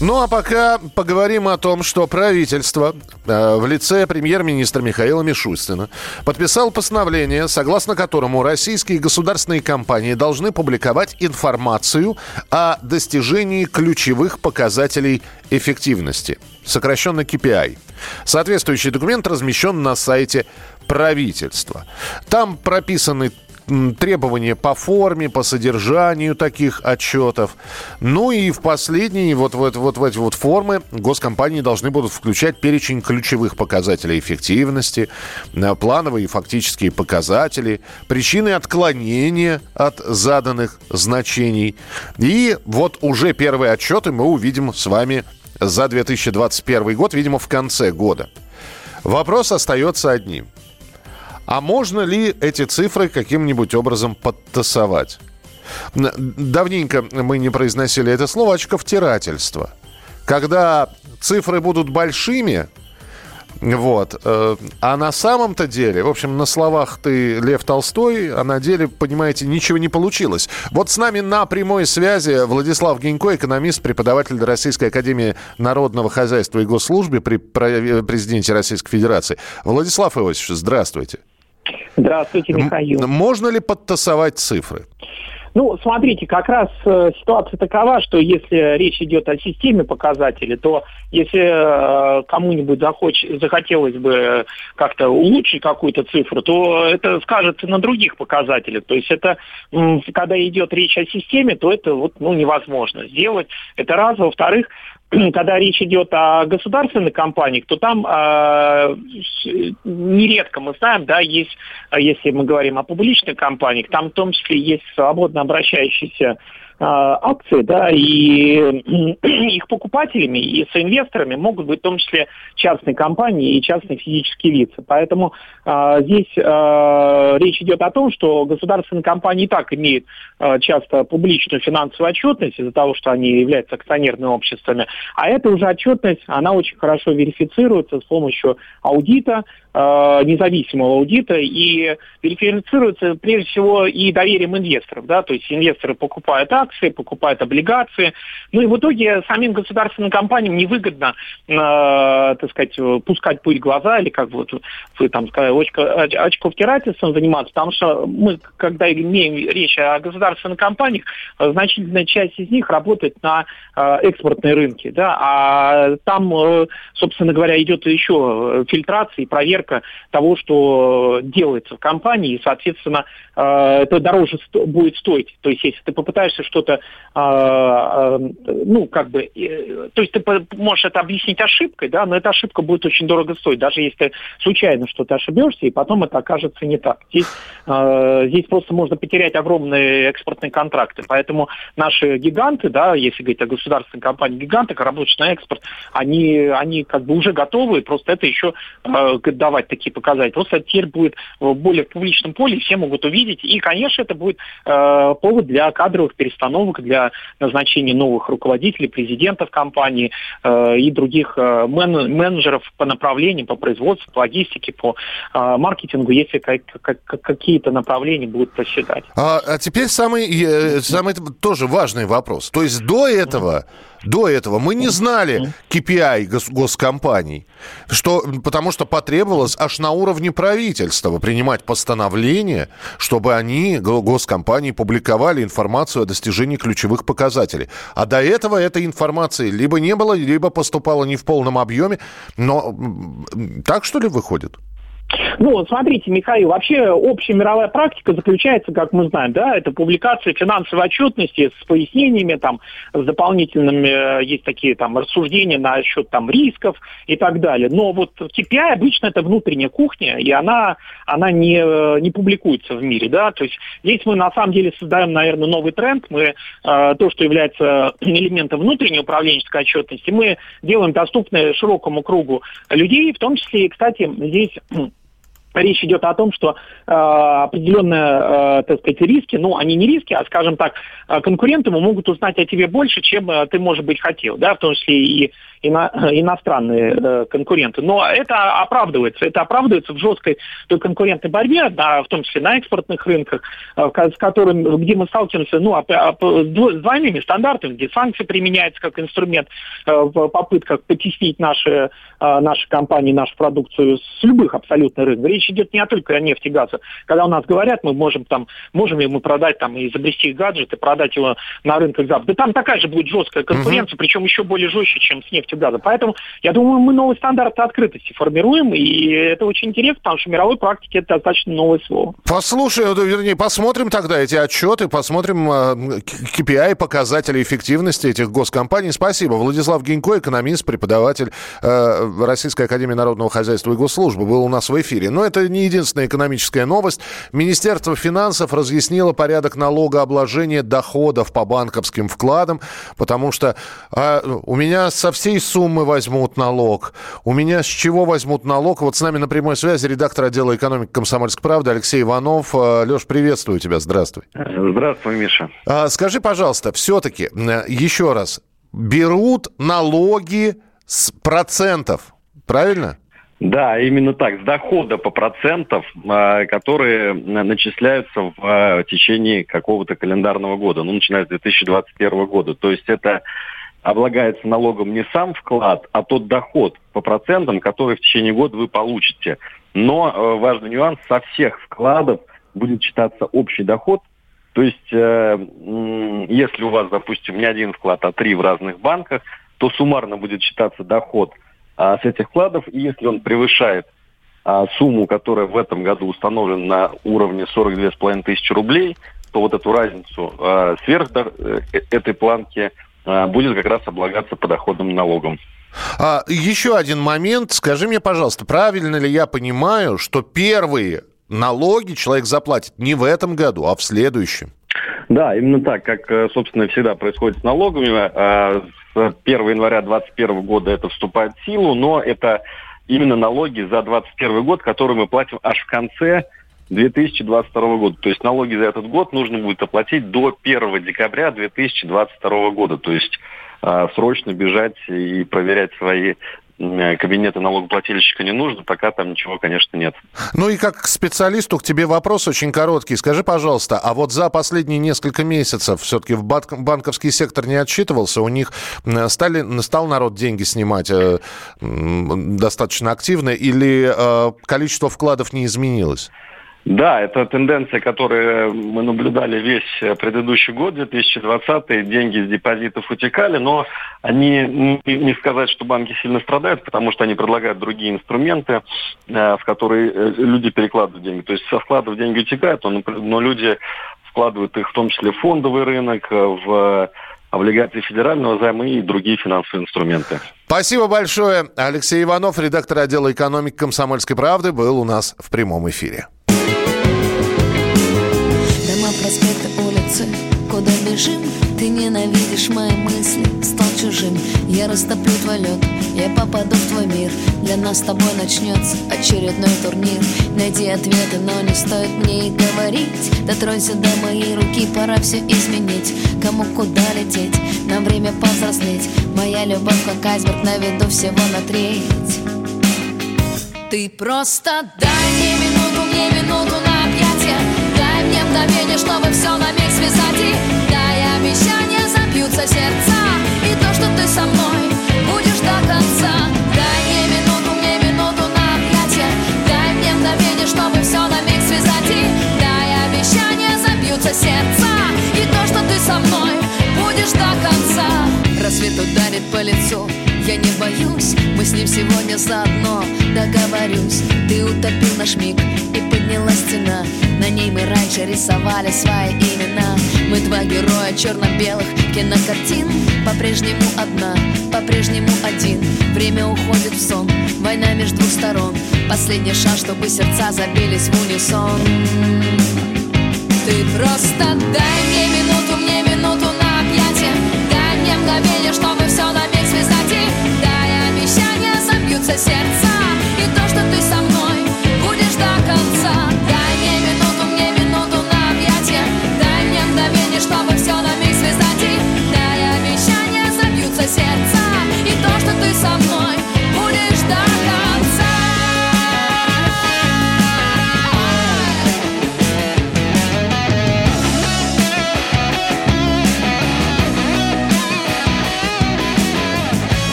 Ну а пока поговорим о том, что правительство э, в лице премьер-министра Михаила Мишустина подписал постановление, согласно которому российские государственные компании должны публиковать информацию о достижении ключевых показателей эффективности, сокращенно KPI. Соответствующий документ размещен на сайте правительства. Там прописаны требования по форме, по содержанию таких отчетов. Ну и в последние вот, вот, вот в эти вот формы госкомпании должны будут включать перечень ключевых показателей эффективности, э, плановые и фактические показатели, причины отклонения от заданных значений. И вот уже первые отчеты мы увидим с вами за 2021 год, видимо, в конце года. Вопрос остается одним. А можно ли эти цифры каким-нибудь образом подтасовать? Давненько мы не произносили это слово очковтирательство. Когда цифры будут большими, вот. э, А на самом-то деле, в общем, на словах ты Лев Толстой, а на деле, понимаете, ничего не получилось. Вот с нами на прямой связи Владислав Гинько, экономист, преподаватель Российской Академии Народного Хозяйства и Госслужбы при пра- президенте Российской Федерации. Владислав Иосифович, здравствуйте. Здравствуйте, Михаил. Можно ли подтасовать цифры? Ну, смотрите, как раз э, ситуация такова, что если речь идет о системе показателей, то если э, кому-нибудь захоч- захотелось бы как-то улучшить какую-то цифру, то это скажется на других показателях. То есть это, м, когда идет речь о системе, то это вот, ну, невозможно сделать. Это раз. Во-вторых, когда речь идет о государственных компаниях, то там э, нередко мы знаем, да, есть, а если мы говорим о публичных компаниях, там в том числе есть свободно обращающиеся акции, да, и их покупателями и соинвесторами могут быть в том числе частные компании и частные физические лица. Поэтому э, здесь э, речь идет о том, что государственные компании и так имеют э, часто публичную финансовую отчетность из-за того, что они являются акционерными обществами, а эта уже отчетность, она очень хорошо верифицируется с помощью аудита, независимого аудита, и верифицируется прежде всего и доверием инвесторов, да, то есть инвесторы покупают акции, покупают облигации, ну и в итоге самим государственным компаниям невыгодно, э, так сказать, пускать пыль в глаза, или как вот вы там сказали, очко, оч- очковтирательством заниматься, потому что мы, когда имеем речь о государственных компаниях, значительная часть из них работает на э, экспортные рынки, да, а там, э, собственно говоря, идет еще фильтрация и проверка того, что делается в компании, и, соответственно, э, это дороже сто- будет стоить. То есть, если ты попытаешься что-то, э, э, ну, как бы, то есть ты можешь это объяснить ошибкой, да, но эта ошибка будет очень дорого стоить, даже если ты случайно что-то ошибешься, и потом это окажется не так. Здесь, э, здесь просто можно потерять огромные экспортные контракты. Поэтому наши гиганты, да, если говорить о государственной компании гиганты, работают на экспорт, они, они как бы уже готовы, просто это еще давать такие показатели. Просто теперь будет в более публичном поле, все могут увидеть. И, конечно, это будет повод для кадровых перестановок, для назначения новых руководителей, президентов компании э, и других э, мен- менеджеров по направлениям, по производству, по логистике, по э, маркетингу, если как- как- как- какие-то направления будут проседать. А, а теперь самый, э, самый тоже важный вопрос. То есть до этого, до этого мы не знали KPI гос- госкомпаний, что, потому что потребовалось аж на уровне правительства принимать постановление, чтобы они, го- госкомпании, публиковали информацию о достижении ключевых показателей. А до этого этой информации либо не было, либо поступала не в полном объеме. Но так что ли выходит? Ну, смотрите, Михаил, вообще общая мировая практика заключается, как мы знаем, да, это публикация финансовой отчетности с пояснениями, там, с дополнительными, э, есть такие там рассуждения насчет там рисков и так далее. Но вот KPI обычно это внутренняя кухня, и она, она не, э, не публикуется в мире, да, то есть здесь мы на самом деле создаем, наверное, новый тренд, мы э, то, что является элементом внутренней управленческой отчетности, мы делаем доступны широкому кругу людей, в том числе кстати, здесь речь идет о том, что э, определенные, э, так сказать, риски, ну, они не риски, а, скажем так, э, конкуренты могут узнать о тебе больше, чем э, ты, может быть, хотел, да, в том числе и ино, иностранные э, конкуренты. Но это оправдывается. Это оправдывается в жесткой конкурентной борьбе, да, в том числе на экспортных рынках, э, с которым, где мы сталкиваемся ну, с двойными стандартами, где санкции применяются как инструмент э, в попытках потеснить наши, э, наши компании, нашу продукцию с любых абсолютно рынков. Речь идет не только о нефти и газе. Когда у нас говорят, мы можем там, можем ли мы продать там и изобрести гаджет и продать его на рынках Запада. Да там такая же будет жесткая конкуренция, угу. причем еще более жестче, чем с нефтью нефти, газа. Поэтому я думаю, мы новый стандарт открытости формируем, и это очень интересно, потому что в мировой практике это достаточно новое слово. Послушай, вернее, посмотрим тогда эти отчеты, посмотрим KPI, показатели эффективности этих госкомпаний. Спасибо. Владислав Гинько, экономист, преподаватель э, Российской Академии Народного Хозяйства и Госслужбы, был у нас в эфире. Но это не единственная экономическая новость. Министерство финансов разъяснило порядок налогообложения доходов по банковским вкладам, потому что э, у меня со всей суммы возьмут налог? У меня с чего возьмут налог? Вот с нами на прямой связи редактор отдела экономики «Комсомольской правды» Алексей Иванов. Э, Леш, приветствую тебя. Здравствуй. Здравствуй, Миша. А, скажи, пожалуйста, все-таки, э, еще раз, берут налоги с процентов, правильно? Да, именно так, с дохода по процентов, э, которые начисляются в течение какого-то календарного года, ну, начиная с 2021 года. То есть это облагается налогом не сам вклад, а тот доход по процентам, который в течение года вы получите. Но э, важный нюанс, со всех вкладов будет считаться общий доход. То есть, э, если у вас, допустим, не один вклад, а три в разных банках, то суммарно будет считаться доход э, с этих вкладов. И если он превышает э, сумму, которая в этом году установлена на уровне 42,5 тысячи рублей, то вот эту разницу э, сверх э, этой планки – а, будет как раз облагаться подоходным налогом. А, еще один момент. Скажи мне, пожалуйста, правильно ли я понимаю, что первые налоги человек заплатит не в этом году, а в следующем? Да, именно так, как, э, собственно, всегда происходит с налогами. А, с 1 января 2021 года это вступает в силу, но это именно налоги за 2021 год, которые мы платим аж в конце 2022 года. То есть налоги за этот год нужно будет оплатить до 1 декабря 2022 года. То есть э, срочно бежать и проверять свои кабинеты налогоплательщика не нужно, пока там ничего, конечно, нет. Ну и как к специалисту к тебе вопрос очень короткий. Скажи, пожалуйста, а вот за последние несколько месяцев все-таки в банковский сектор не отчитывался? У них стали, стал народ деньги снимать э, достаточно активно или э, количество вкладов не изменилось? Да, это тенденция, которую мы наблюдали весь предыдущий год, 2020. Деньги с депозитов утекали, но они, не сказать, что банки сильно страдают, потому что они предлагают другие инструменты, э, в которые э, люди перекладывают деньги. То есть со вкладов деньги утекают, но люди вкладывают их в том числе в фондовый рынок, в облигации федерального займа и другие финансовые инструменты. Спасибо большое. Алексей Иванов, редактор отдела экономики «Комсомольской правды», был у нас в прямом эфире. Куда бежим Ты ненавидишь мои мысли, стал чужим. Я растоплю твой лед, я попаду в твой мир. Для нас с тобой начнется очередной турнир. Найди ответы, но не стоит мне и говорить. Дотронься до моей руки, пора все изменить. Кому куда лететь, нам время повзрослеть. Моя любовь как айсберг на виду всего на треть. Ты просто дай мне минуту, мне минуту на мне мгновение, чтобы все на миг связать. И Дай обещания, забьются сердца. И то, что ты со мной будешь до конца. Дай мне минуту, мне минуту на объятия. Дай мне мгновение, чтобы все на миг связать. И Дай обещания, забьются сердца. И то, что ты со мной будешь до конца. Рассвет ударит по лицу? Я не боюсь, мы с ним сегодня заодно Договорюсь, ты утопил наш миг И подняла стена. На ней мы раньше рисовали свои имена. Мы два героя черно-белых кинокартин. По-прежнему одна, по-прежнему один. Время уходит в сон, война между двух сторон. Последний шанс, чтобы сердца забились в унисон. Ты просто дай